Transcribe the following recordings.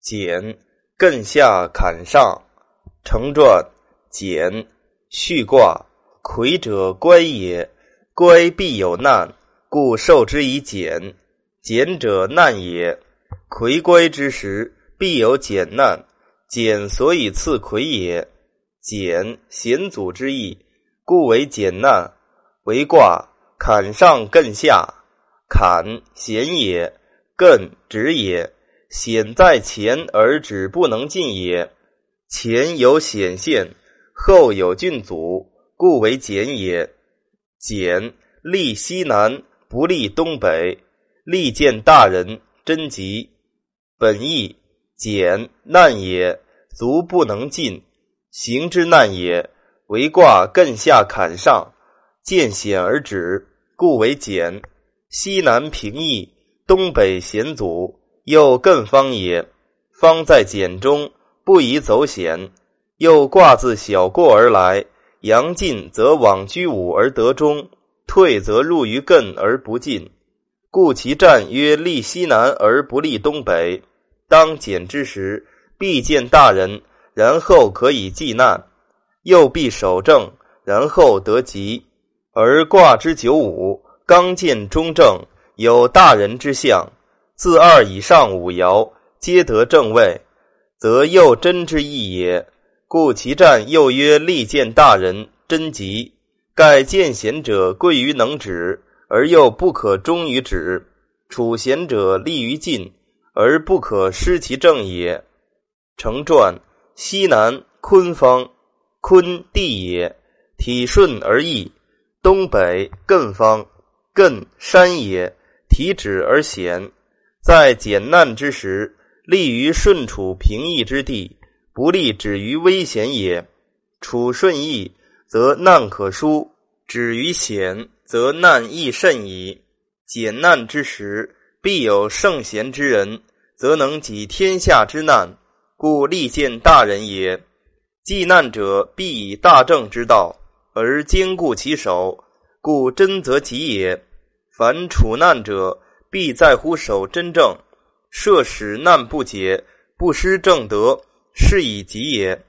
简，艮下坎上。成传，简，续卦。魁者，乖也。乖必有难，故受之以简。简者，难也。魁乖之时，必有简难。简所以次魁也。简，险阻之意，故为简难。为卦，坎上艮下。坎，险也。艮，止也。险在前而止不能进也。前有险现，后有峻阻，故为简也。简，立西南，不利东北。利见大人，贞吉。本义，简，难也，足不能进，行之难也。为卦艮下坎上，见险而止，故为简。西南平易，东北险阻，又艮方也。方在简中。不宜走险，又卦自小过而来。阳进则往居五而得中，退则入于艮而不进，故其战曰利西南而不利东北。当简之时，必见大人，然后可以济难；又必守正，然后得吉。而卦之九五，刚见中正，有大人之象，自二以上五爻皆得正位。则又真之意也，故其战又曰利见大人，真吉。盖见贤者贵于能止，而又不可忠于止；处贤者利于进，而不可失其正也。成传：西南坤方，坤地也，体顺而易；东北艮方，艮山也，体止而险。在简难之时。利于顺处平易之地，不利止于危险也。处顺易，则难可疏；止于险，则难易甚矣。简难之时，必有圣贤之人，则能济天下之难，故利见大人也。济难者，必以大政之道而坚固其守，故真则吉也。凡处难者，必在乎守真正。设使难不解，不失正德，是以吉也。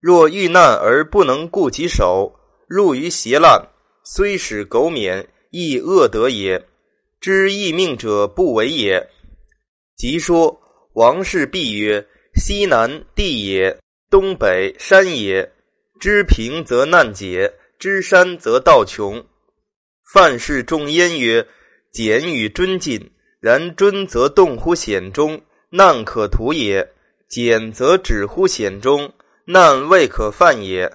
若遇难而不能固其守，入于邪乱，虽使苟免，亦恶德也。知义命者不为也。即说王氏必曰：西南地也，东北山也。知平则难解，知山则道穷。范氏重焉曰：简与尊进。然尊则动乎险中，难可图也；简则止乎险中，难未可犯也。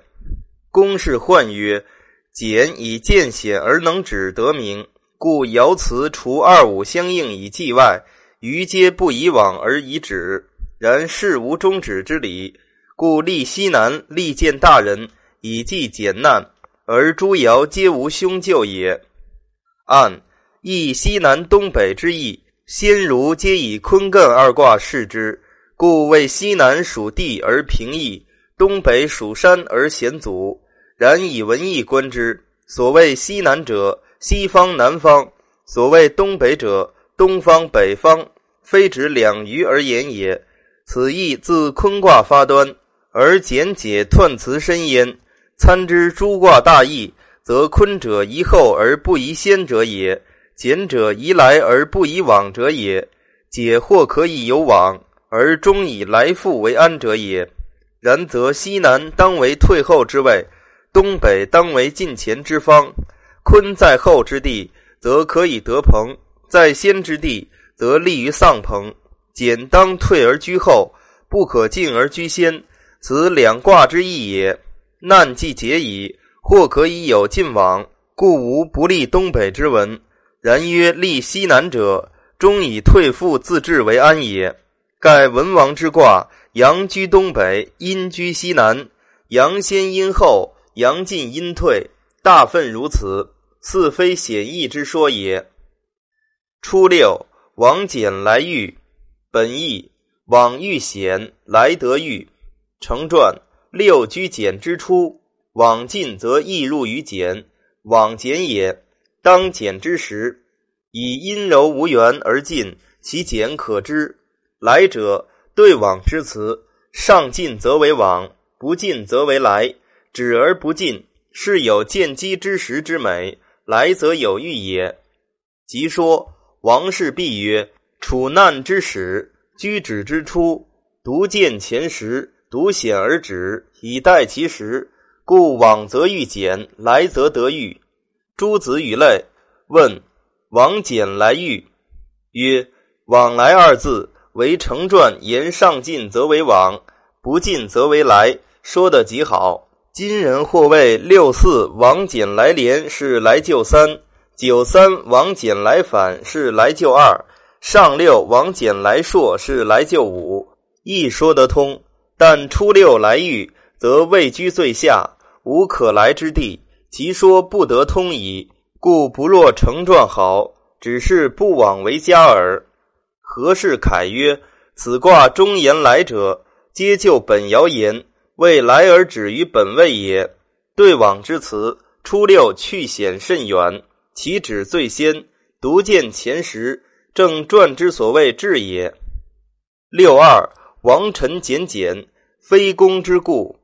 公氏患曰：简以见险而能止，得名。故爻辞除二五相应以计外，余皆不以往而以止。然事无终止之理，故立西南，立见大人，以计简难，而诸爻皆无凶咎也。按。亦西南东北之意，先儒皆以坤艮二卦视之，故谓西南属地而平易，东北属山而险阻。然以文义观之，所谓西南者，西方南方；所谓东北者，东方北方。非指两隅而言也。此意自坤卦发端，而简解彖辞深焉。参之诸卦大义，则坤者宜后而不宜先者也。简者宜来而不宜往者也，解或可以有往，而终以来复为安者也。然则西南当为退后之位，东北当为进前之方。坤在后之地，则可以得朋；在先之地，则利于丧朋。简当退而居后，不可进而居先。此两卦之意也。难既解矣，或可以有进往，故无不利东北之文。然曰：立西南者，终以退复自治为安也。盖文王之卦，阳居东北，阴居西南。阳先阴后，阳进阴退，大愤如此，似非显易之说也。初六，王简来遇，本意往遇险，来得遇。成传六居简之初，往进则易入于简，往简也。当简之时，以阴柔无缘而进，其简可知。来者对往之辞，上进则为往，不进则为来。止而不进，是有见机之时之美；来则有欲也。即说王氏必曰：处难之始，居止之初，独见前时，独显而止，以待其时。故往则欲简，来则得欲。诸子语类问：往简来遇？曰：往来二字为成传，言上进则为往，不进则为来。说得极好。今人或谓六四王简来连是来救三，九三王简来反是来救二，上六王简来硕是来救五，亦说得通。但初六来遇，则位居最下，无可来之地，其说不得通矣。故不若成传好，只是不往为佳耳。何氏凯曰：“此卦中言来者，皆就本爻言。”为来而止于本位也。对往之辞，初六去险甚远，其止最先，独见前时，正传之所谓至也。六二王臣简简，非公之故。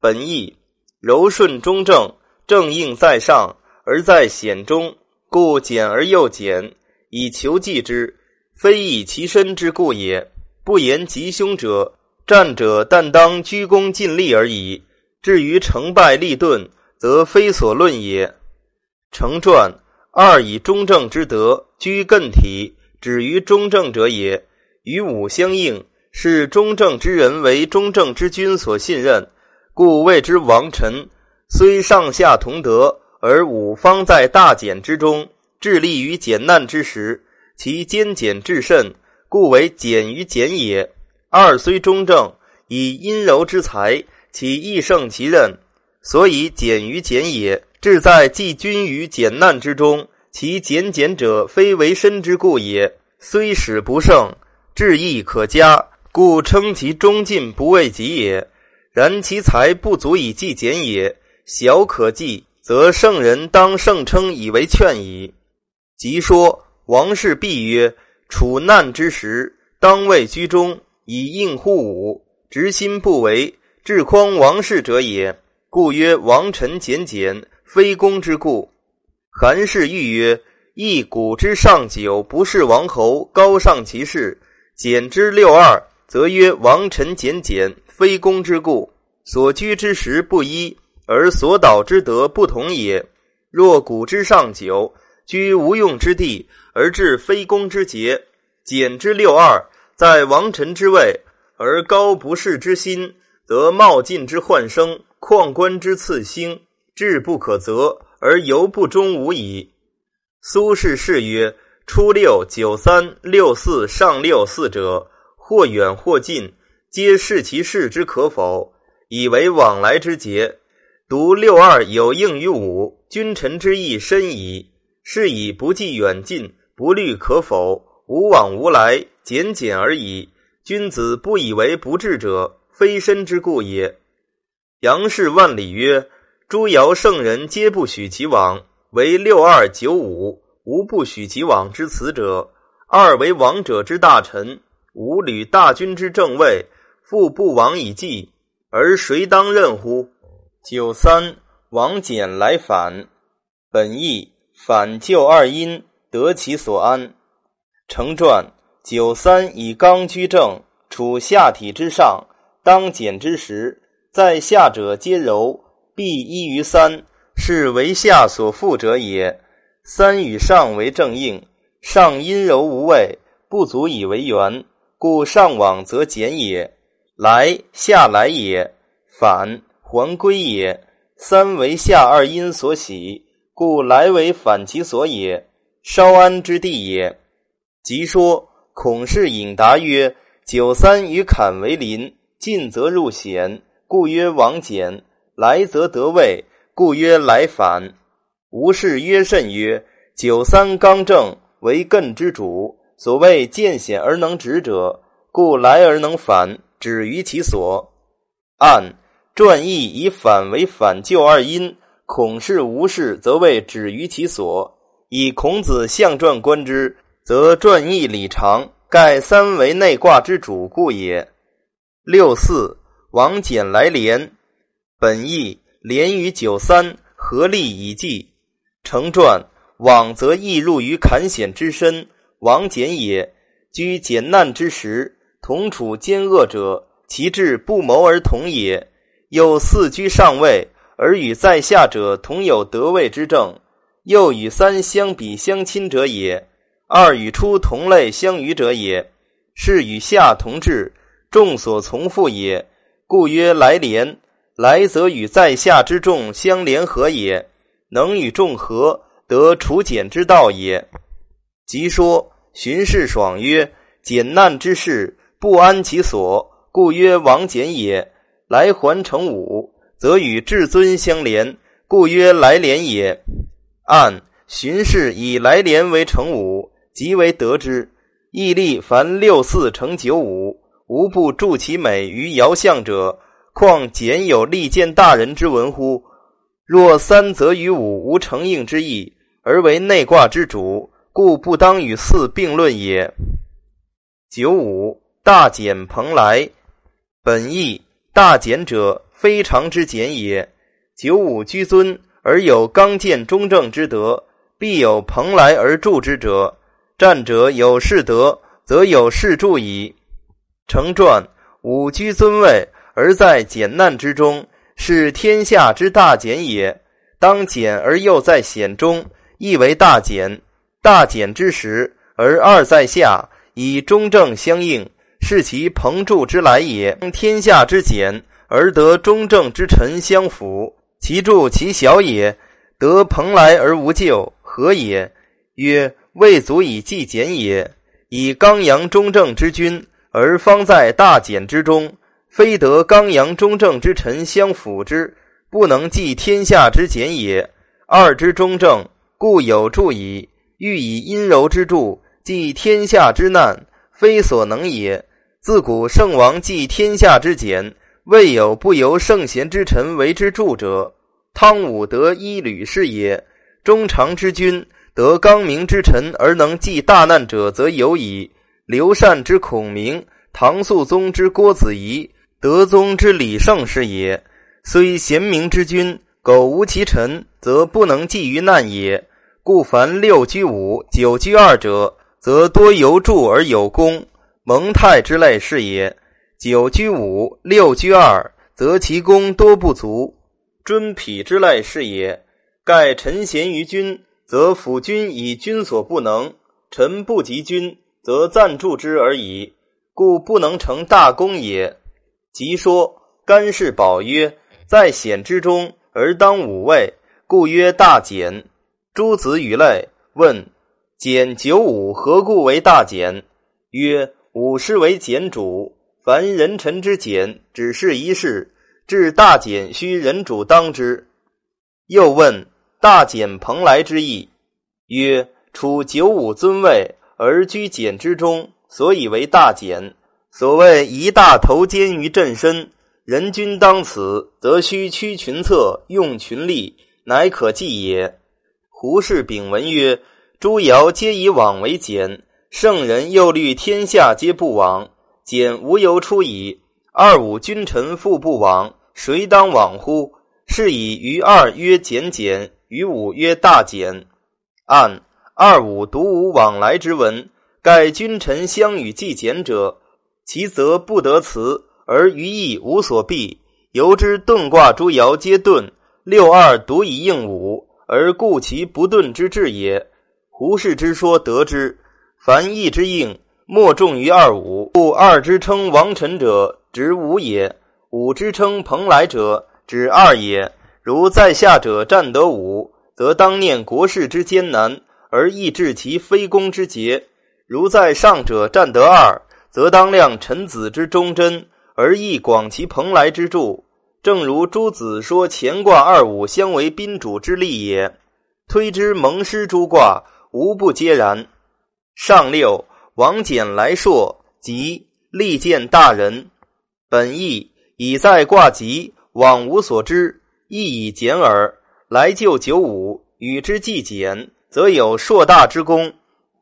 本意柔顺中正，正应在上而在险中，故简而又简，以求济之，非以其身之故也。不言吉凶者。战者但当鞠躬尽力而已，至于成败利钝，则非所论也。成传二以中正之德居艮体，止于中正者也。与武相应，是中正之人为中正之君所信任，故谓之王臣。虽上下同德，而五方在大简之中，致力于简难之时，其兼简至甚，故为简于简也。二虽中正，以阴柔之才，其亦胜其任，所以简于简也。志在济君于简难之中，其简简者，非为身之故也。虽使不胜，志亦可嘉，故称其中进不为己也。然其才不足以济简也，小可计，则圣人当圣称以为劝矣。即说王氏必曰：处难之时，当位居中。以应乎武，执心不为，至匡王室者也。故曰王臣简简，非公之故。韩氏欲曰：一古之上九，不是王侯，高尚其事；简之六二，则曰王臣简简，非公之故。所居之时不一，而所导之德不同也。若古之上九，居无用之地，而致非公之节；简之六二。在王臣之位而高不世之心，则冒进之患生，旷官之次兴，志不可责而犹不忠无矣。苏轼是曰：初六、九三、六四、上六四者，或远或近，皆视其事之可否，以为往来之节。独六二有应于五，君臣之意深矣。是以不计远近，不虑可否，无往无来。简简而已。君子不以为不治者，非身之故也。杨氏万里曰：“诸尧圣人皆不许其往，唯六二九五无不许其往之辞者。二为王者之大臣，五履大军之正位，复不往以继，而谁当任乎？”九三王简来反，本意反救二阴，得其所安。成传。九三以刚居正，处下体之上，当简之时，在下者皆柔，必依于三，是为下所负者也。三与上为正应，上阴柔无位，不足以为圆，故上往则简也。来下来也，反还归也。三为下二阴所喜，故来为反其所也，稍安之地也。即说。孔氏引答曰：“九三与坎为邻，进则入险，故曰王简；来则得位，故曰来反。”吴氏曰甚曰：“九三刚正，为艮之主，所谓见险而能止者，故来而能反，止于其所。”按传义以反为反旧二因，孔氏、吴氏则谓止于其所。以孔子象传观之。则传义理长，盖三为内卦之主故也。六四，王翦来连。本义连于九三，合力以济。成传：往则易入于坎险之身，王翦也。居简难之时，同处奸恶者，其志不谋而同也。又四居上位，而与在下者同有得位之政，又与三相比相亲者也。二与出同类相与者也，是与下同治，众所从附也。故曰来连。来则与在下之众相联合也，能与众合，得除简之道也。即说荀氏爽曰：“简难之事，不安其所，故曰王简也。来还成五，则与至尊相连，故曰来连也。”按荀氏以来连为成五，即为得之。义立凡六四成九五，无不助其美于爻象者。况简有利见大人之文乎？若三则与五无成应之意，而为内卦之主，故不当与四并论也。九五大简蓬莱，本意大简者，非常之简也。九五居尊而有刚健中正之德，必有蓬莱而助之者。战者有士德，则有士助矣。成传五居尊位。而在简难之中，是天下之大简也。当简而又在险中，亦为大简。大简之时，而二在下，以中正相应，是其朋助之来也。天下之简，而得中正之臣相辅，其助其小也，得蓬莱而无咎，何也？曰：未足以计简也。以刚阳中正之君，而方在大简之中。非得刚阳中正之臣相辅之，不能济天下之简也。二之中正，故有助矣。欲以阴柔之助济天下之难，非所能也。自古圣王济天下之简，未有不由圣贤之臣为之助者。汤武得一吕氏也。中常之君得刚明之臣而能济大难者，则有矣。刘禅之孔明，唐肃宗之郭子仪。德宗之李胜是也，虽贤明之君，苟无其臣，则不能济于难也。故凡六居五、九居二者，则多由助而有功。蒙太之类是也。九居五、六居二，则其功多不足。尊匹之类是也。盖臣贤于君，则辅君以君所不能；臣不及君，则暂助之而已，故不能成大功也。即说干氏宝曰：“在险之中而当五位，故曰大简。”诸子语类问：“简九五何故为大简？”曰：“五师为简主，凡人臣之简，只是一事；至大简，须人主当之。”又问：“大简蓬莱之意？”曰：“处九五尊位而居简之中，所以为大简。”所谓一大头肩于朕身，人君当此，则须屈群策，用群力，乃可计也。胡适丙文曰：“诸尧皆以往为简，圣人又虑天下皆不往，简无由出矣。二五君臣复不往，谁当往乎？是以于二曰简简，于五曰大简。按二五独无往来之文，盖君臣相与既简者。”其则不得辞，而于意无所避。由之遁卦诸爻皆遁，六二独以应五，而故其不遁之志也。胡适之说得之。凡义之应，莫重于二五。故二之称王臣者，指五也；五之称蓬莱者，指二也。如在下者占得五，则当念国事之艰难，而抑制其非攻之节；如在上者占得二。则当量臣子之忠贞，而益广其蓬莱之助。正如诸子说乾卦二五相为宾主之利也。推之蒙师诸卦，无不皆然。上六，王翦来硕，即利见大人。本意以在卦吉，往无所知，亦以简耳。来就九五，与之计简，则有硕大之功。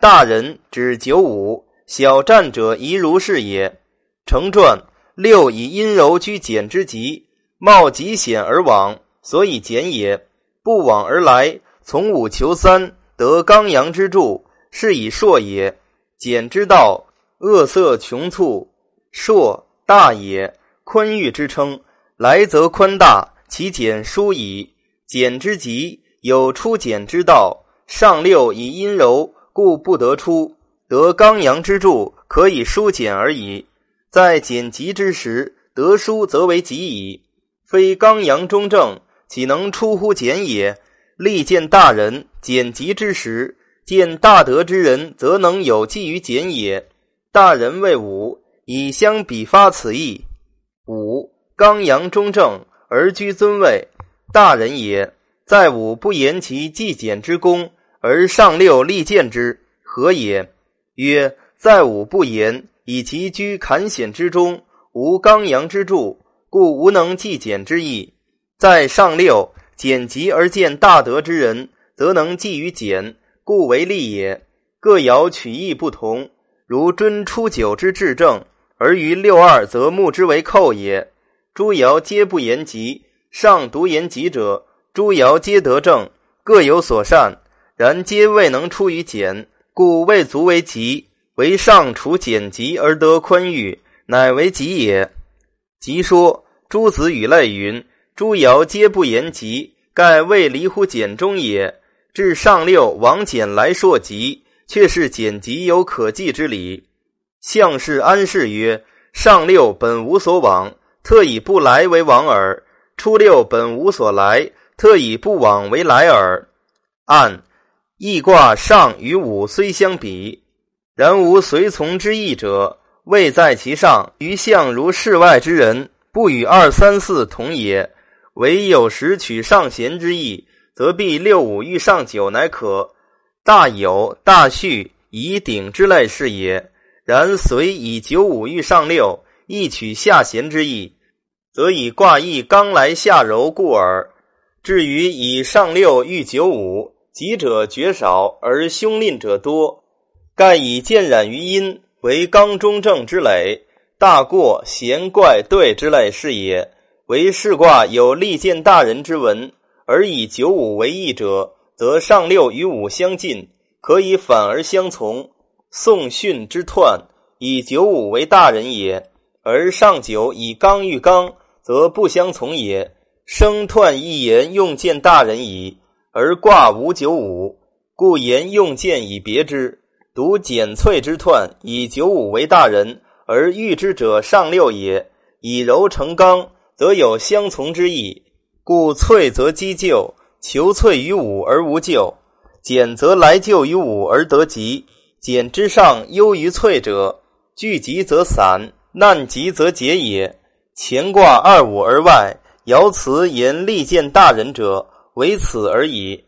大人指九五。小战者宜如是也。成传六以阴柔居简之极，冒极险而往，所以简也；不往而来，从五求三，得刚阳之助，是以硕也。简之道，恶色穷促，硕大也，宽裕之称。来则宽大，其简疏矣。简之极，有出简之道。上六以阴柔，故不得出；得刚阳之助，可以疏简而已。在简极之时，得疏则为极矣。非刚阳中正，岂能出乎简也？力见大人，简极之时，见大德之人，则能有寄于简也。大人谓武，以相比发此意。武。刚阳中正而居尊位，大人也。在吾不言其既简之功，而上六立见之，何也？曰：在吾不言以其居坎险之中，无刚阳之助，故无能既简之意。在上六简极而见大德之人，则能济于简，故为利也。各爻取义不同，如尊初九之至正，而于六二则目之为寇也。诸爻皆不言吉，上独言吉者，诸爻皆得正，各有所善，然皆未能出于简，故未足为吉。为上处简吉而得宽裕，乃为吉也。吉说诸子语类云：诸爻皆不言吉，盖未离乎简中也。至上六往简来硕吉，却是简吉有可继之理。相氏安氏曰：上六本无所往。特以不来为往耳，初六本无所来，特以不往为来耳。按易卦上与五虽相比，然无随从之意者，位在其上。于相如世外之人，不与二三四同也。唯有时取上贤之意，则必六五遇上九乃可。大有大序以鼎之类是也。然随以九五遇上六。亦取下贤之意，则以卦意刚来下柔故耳。至于以上六遇九五，吉者绝少，而凶吝者多。盖以渐染于阴，为刚中正之累。大过贤怪对之类是也。为是卦有利见大人之文，而以九五为义者，则上六与五相近，可以反而相从。宋训之彖，以九五为大人也。而上九以刚遇刚，则不相从也。生彖一言用见大人矣，而卦无九五，故言用见以别之。独简翠之彖以九五为大人，而遇之者上六也。以柔成刚，则有相从之意，故翠则积就，求翠于五而无咎；简则来就于五而得吉。简之上优于翠者，聚集则散。难极则解也。乾卦二五而外，爻辞言利见大人者，为此而已。